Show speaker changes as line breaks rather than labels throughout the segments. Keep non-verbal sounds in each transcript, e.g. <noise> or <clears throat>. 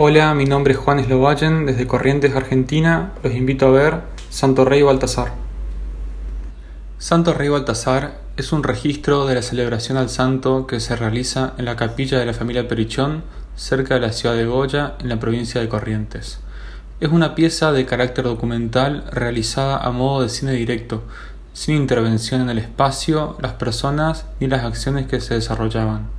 Hola, mi nombre es Juan Slovayen, desde Corrientes, Argentina. Los invito a ver Santo Rey Baltasar. Santo Rey Baltasar es un registro de la celebración al santo que se realiza en la capilla de la familia Perichón, cerca de la ciudad de Goya, en la provincia de Corrientes. Es una pieza de carácter documental realizada a modo de cine directo, sin intervención en el espacio, las personas ni las acciones que se desarrollaban.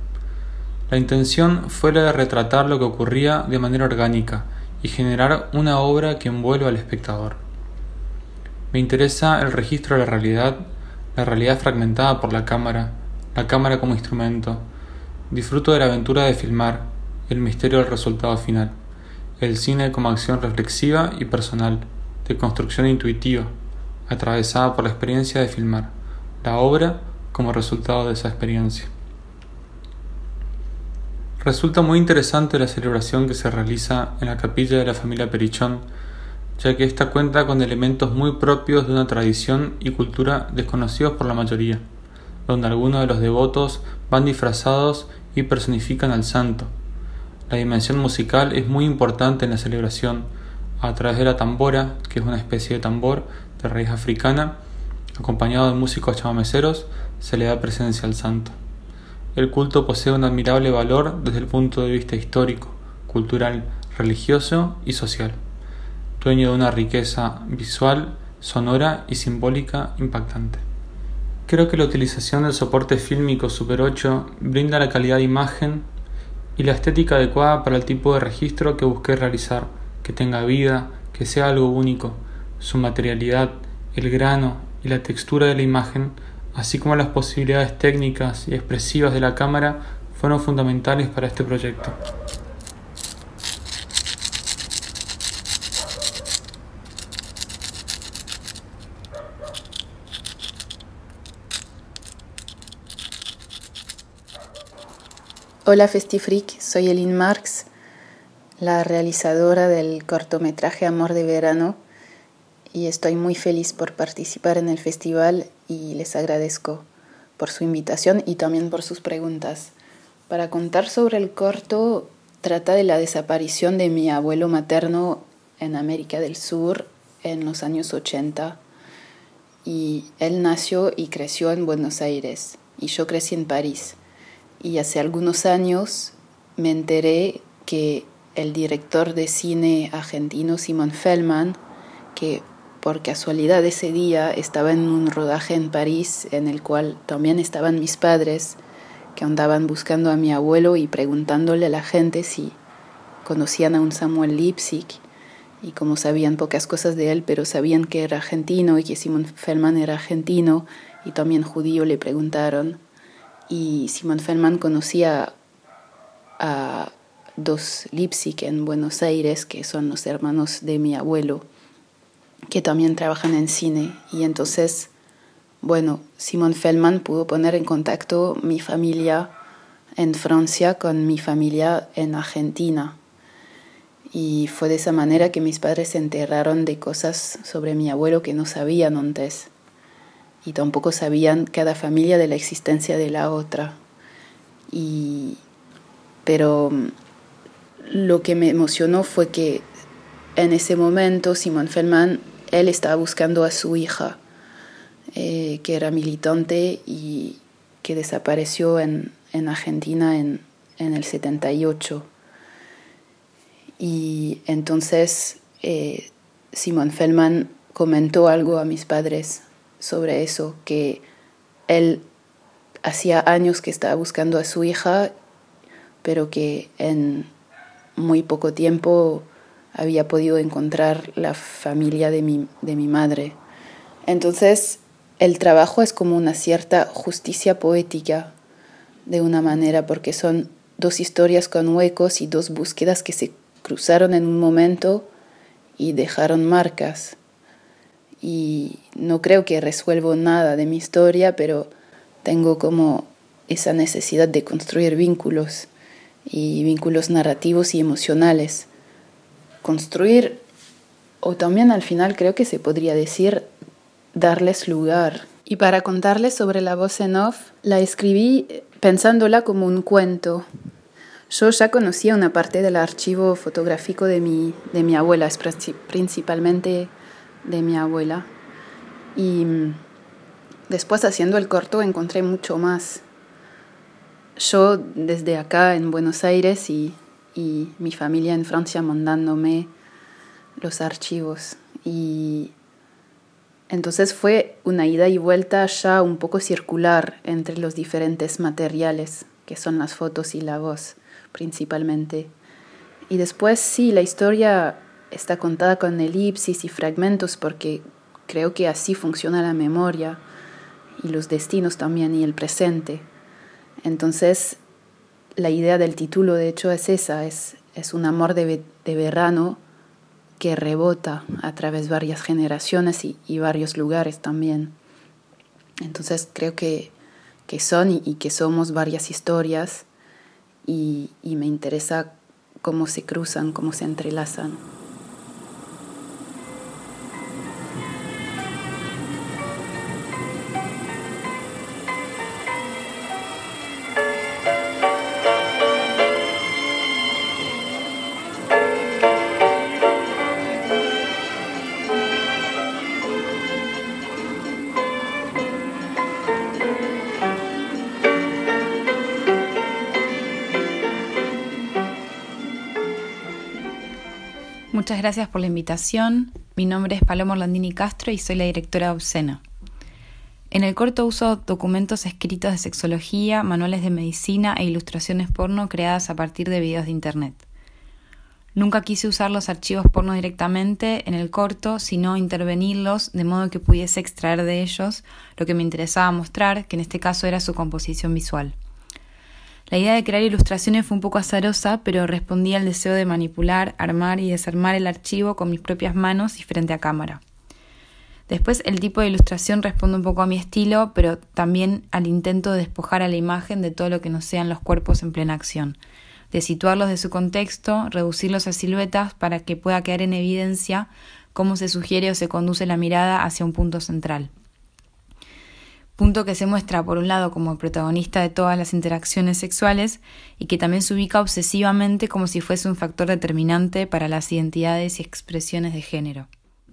La intención fue la de retratar lo que ocurría de manera orgánica y generar una obra que envuelva al espectador. Me interesa el registro de la realidad, la realidad fragmentada por la cámara, la cámara como instrumento. Disfruto de la aventura de filmar, el misterio del resultado final, el cine como acción reflexiva y personal, de construcción intuitiva, atravesada por la experiencia de filmar, la obra como resultado de esa experiencia. Resulta muy interesante la celebración que se realiza en la capilla de la familia Perichón, ya que ésta cuenta con elementos muy propios de una tradición y cultura desconocidos por la mayoría, donde algunos de los devotos van disfrazados y personifican al santo. La dimensión musical es muy importante en la celebración, a través de la tambora, que es una especie de tambor de raíz africana, acompañado de músicos chamameceros, se le da presencia al santo. El culto posee un admirable valor desde el punto de vista histórico, cultural, religioso y social, dueño de una riqueza visual, sonora y simbólica impactante. Creo que la utilización del soporte fílmico Super 8 brinda la calidad de imagen y la estética adecuada para el tipo de registro que busqué realizar, que tenga vida, que sea algo único, su materialidad, el grano y la textura de la imagen así como las posibilidades técnicas y expresivas de la cámara, fueron fundamentales para este proyecto.
Hola Festifreak, soy Elin Marx, la realizadora del cortometraje Amor de Verano y estoy muy feliz por participar en el festival y les agradezco por su invitación y también por sus preguntas. Para contar sobre el corto, trata de la desaparición de mi abuelo materno en América del Sur en los años 80 y él nació y creció en Buenos Aires y yo crecí en París. Y hace algunos años me enteré que el director de cine argentino Simon Feldman, que por casualidad ese día estaba en un rodaje en París en el cual también estaban mis padres que andaban buscando a mi abuelo y preguntándole a la gente si conocían a un Samuel Lipsic. Y como sabían pocas cosas de él, pero sabían que era argentino y que Simon Feldman era argentino y también judío le preguntaron. Y Simon Feldman conocía a dos Lipsic en Buenos Aires que son los hermanos de mi abuelo que también trabajan en cine. Y entonces, bueno, Simon Feldman pudo poner en contacto mi familia en Francia con mi familia en Argentina. Y fue de esa manera que mis padres se enteraron de cosas sobre mi abuelo que no sabían antes. Y tampoco sabían cada familia de la existencia de la otra. Y, pero mm, lo que me emocionó fue que en ese momento Simon Feldman él estaba buscando a su hija, eh, que era militante y que desapareció en, Argentina en, el 78. Y entonces eh, Simon Feldman comentó algo a mis padres sobre eso, que él hacía años que estaba buscando a su hija, pero que en muy poco tiempo había podido encontrar la familia de mi, de mi madre. Entonces, el trabajo es como una cierta justicia poética, de una manera, porque son dos historias con huecos y dos búsquedas que se cruzaron en un momento y dejaron marcas. Y no creo que resuelvo nada de mi historia, pero tengo como esa necesidad de construir vínculos y vínculos narrativos y emocionales construir o también al final creo que se podría decir darles lugar. Y para contarles sobre la voz en off, la escribí pensándola como un cuento. Yo ya conocía una parte del archivo fotográfico de mi, de mi abuela, es principalmente de mi abuela. Y mm, después haciendo el corto encontré mucho más. Yo desde acá en Buenos Aires y, y mi familia en Francia mandándome los archivos. Y entonces fue una ida y vuelta ya un poco circular entre los diferentes materiales, que son las fotos y la voz principalmente. Y después sí, la historia está contada con elipsis y fragmentos porque creo que así funciona la memoria y los destinos también y el presente. Entonces, la idea del título de hecho es esa, es, es un amor de, de verano que rebota a través de varias generaciones y, varios lugares también. Entonces creo que, que son y, que somos varias historias y, y me interesa cómo se cruzan, cómo se entrelazan.
Muchas gracias por la invitación. Mi nombre es Paloma Orlandini Castro y soy la directora de Obscena. En el corto uso documentos escritos de sexología, manuales de medicina e ilustraciones porno creadas a partir de videos de internet. Nunca quise usar los archivos porno directamente en el corto, sino intervenirlos de modo que pudiese extraer de ellos lo que me interesaba mostrar, que en este caso era su composición visual. La idea de crear ilustraciones fue un poco azarosa, pero respondía al deseo de manipular, armar y desarmar el archivo con mis propias manos y frente a cámara. Después el tipo de ilustración responde un poco a mi estilo, pero también al intento de despojar a la imagen de todo lo que no sean los cuerpos en plena acción, de situarlos de su contexto, reducirlos a siluetas para que pueda quedar en evidencia cómo se sugiere o se conduce la mirada hacia un punto central punto que se muestra por un lado como protagonista de todas las interacciones sexuales y que también se ubica obsesivamente como si fuese un factor determinante para las identidades y expresiones de género.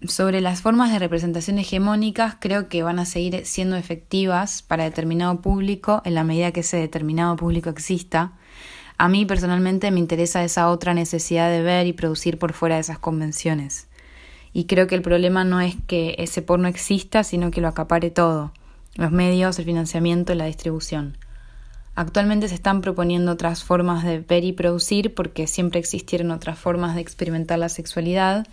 Sobre las formas de representación hegemónicas creo que van a seguir siendo efectivas para determinado público en la medida que ese determinado público exista. A mí personalmente me interesa esa otra necesidad de ver y producir por fuera de esas convenciones. Y creo que el problema no es que ese porno exista, sino que lo acapare todo los medios, el financiamiento y la distribución. Actualmente se están proponiendo otras formas de ver y producir porque siempre existieron otras formas de experimentar la sexualidad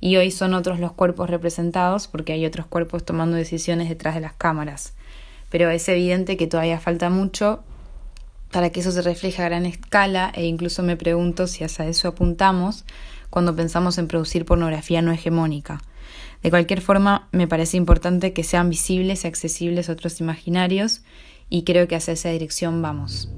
y hoy son otros los cuerpos representados porque hay otros cuerpos tomando decisiones detrás de las cámaras. Pero es evidente que todavía falta mucho para que eso se refleje a gran escala e incluso me pregunto si hacia eso apuntamos cuando pensamos en producir pornografía no hegemónica. De cualquier forma, me parece importante que sean visibles y accesibles otros imaginarios y creo que hacia esa dirección vamos.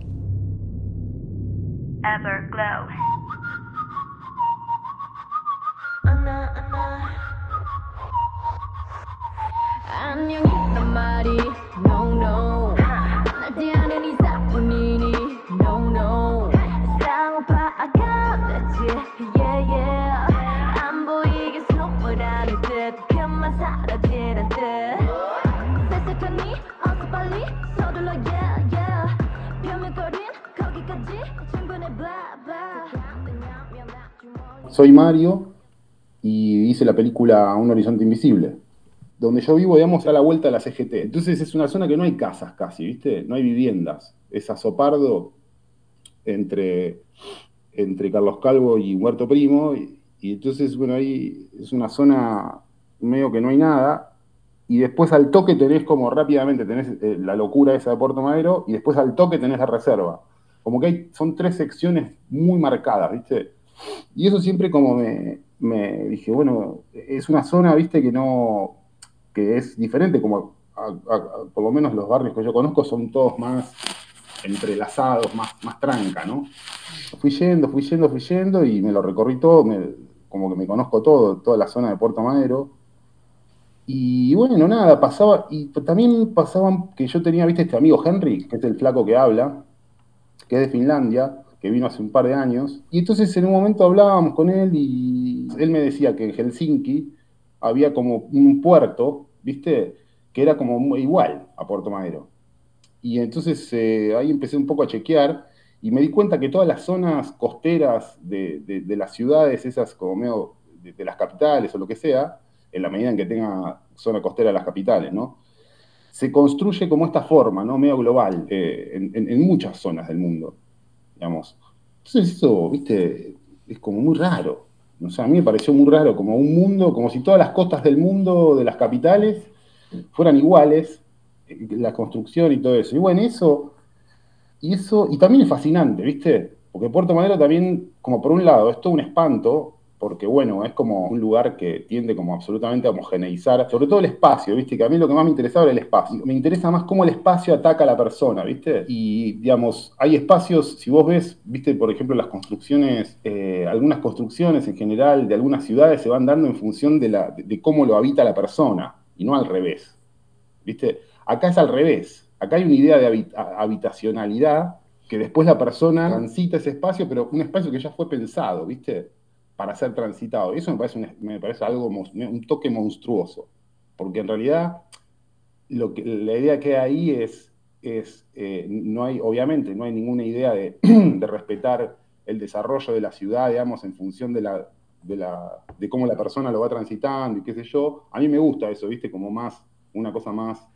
Soy Mario y hice la película Un Horizonte Invisible. Donde yo vivo, digamos, a la vuelta de la CGT. Entonces es una zona que no hay casas casi, ¿viste? No hay viviendas. Es azopardo entre, entre Carlos Calvo y Huerto Primo. Y, entonces, bueno, ahí es una zona medio que no hay nada. Y después al toque tenés como rápidamente, tenés eh, la locura esa de Puerto Madero, y después al toque tenés la reserva. Como que hay, son tres secciones muy marcadas, ¿viste? Y eso siempre como me, dije, bueno, es una zona, viste, que no, que es diferente, como por lo menos los barrios que yo conozco son todos más entrelazados, más, más tranca, ¿no? Fui yendo, fui yendo, fui yendo y me lo recorrí todo, como que me conozco todo, toda la zona de Puerto Madero. Y bueno, nada, pasaba, y también pasaban que yo tenía, viste, este amigo Henry, que es el flaco que habla, que es de Finlandia, que vino hace un par de años, y entonces en un momento hablábamos con él y él me decía que en Helsinki había como un puerto, viste, que era como igual a Puerto Madero. Y entonces eh, ahí empecé un poco a chequear y me di cuenta que todas las zonas costeras de, las ciudades, esas como medio de, las capitales o lo que sea, en la medida en que tenga zona costera las capitales, ¿no? Se construye como esta forma, ¿no? Medio global, eh, en, muchas zonas del mundo, digamos. Entonces eso, viste, es como muy raro. O sea, a mí me pareció muy raro, como un mundo, como si todas las costas del mundo, de las capitales, fueran iguales, eh, la construcción y todo eso. Y bueno, eso y eso, y también es fascinante, ¿viste? Porque Puerto Madero también, como por un lado, es todo un espanto, porque bueno, es como un lugar que tiende como absolutamente a homogeneizar, sobre todo el espacio, ¿viste? Que a mí lo que más me interesaba era el espacio. Me interesa más cómo el espacio ataca a la persona, ¿viste? Y, digamos, hay espacios, si vos ves, ¿viste? Por ejemplo, las construcciones, eh, algunas construcciones en general de algunas ciudades se van dando en función de, cómo lo habita la persona, y no al revés, ¿viste? Acá es al revés Acá hay una idea de habitacionalidad que después la persona transita ese espacio, pero un espacio que ya fue pensado, ¿viste? Para ser transitado. Eso me parece, me parece algo, un toque monstruoso. Porque en realidad, lo que, la idea que hay ahí es, es eh, no hay, obviamente, no hay ninguna idea <clears throat> de, respetar el desarrollo de la ciudad, digamos, en función de la, de, la, de cómo la persona lo va transitando y qué sé yo. A mí me gusta eso, ¿viste? Como más, una cosa más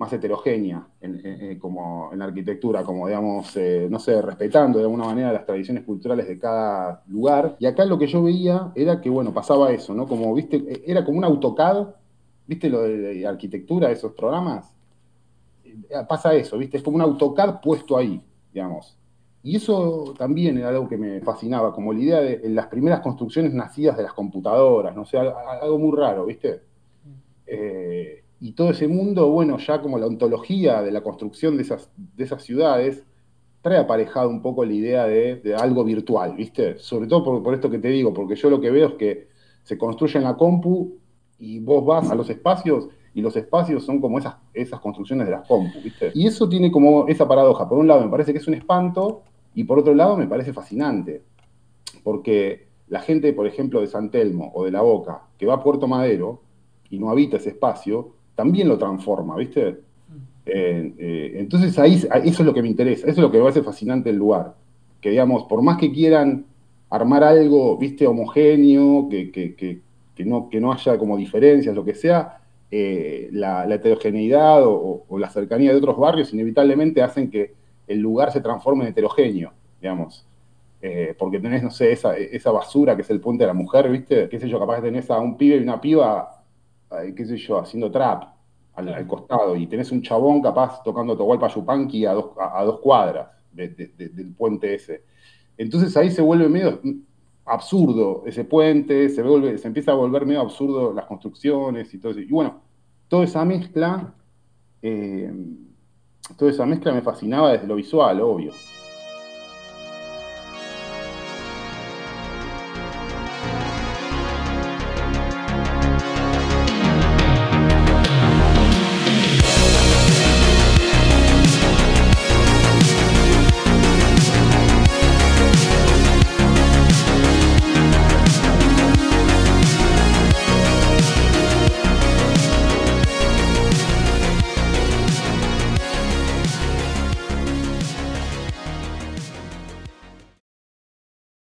más heterogénea en, como en la arquitectura, como digamos, eh, no sé, respetando de alguna manera las tradiciones culturales de cada lugar. Y acá lo que yo veía era que, bueno, pasaba eso, ¿no? Como, viste, era como un AutoCAD, ¿viste lo de arquitectura, esos programas? Eh, pasa eso, ¿viste? Es como un AutoCAD puesto ahí, digamos. Y eso también era algo que me fascinaba, como la idea de las primeras construcciones nacidas de las computadoras, no sé, algo muy raro, ¿viste? Eh, y todo ese mundo, bueno, ya como la ontología de la construcción de esas, de esas ciudades, trae aparejado un poco la idea de, algo virtual, ¿viste? Sobre todo por, esto que te digo, porque yo lo que veo es que se construye en la compu y vos vas a los espacios y los espacios son como esas, esas construcciones de las compu, ¿viste? Y eso tiene como esa paradoja. Por un lado me parece que es un espanto y por otro lado me parece fascinante, porque la gente, por ejemplo, de San Telmo o de La Boca, que va a Puerto Madero y no habita ese espacio, también lo transforma, ¿viste? Eh, eh, entonces ahí eso es lo que me interesa, eso es lo que me hace fascinante el lugar. Que digamos, por más que quieran armar algo, viste, homogéneo, que, no, que no haya como diferencias, lo que sea, eh, la, heterogeneidad o, la cercanía de otros barrios inevitablemente hacen que el lugar se transforme en heterogéneo, digamos. porque tenés, no sé, esa, esa basura que es el puente de la mujer, ¿viste? Qué sé yo, capaz que tenés a un pibe y una piba qué sé yo, haciendo trap al, costado y tenés un chabón capaz tocando Tohualpa Yupanqui a dos, a, dos cuadras del puente ese. Entonces ahí se vuelve medio absurdo ese puente, se, vuelve, se empieza a volver medio absurdo las construcciones y todo eso. Y bueno, toda esa mezcla, eh, toda esa mezcla me fascinaba desde lo visual, obvio.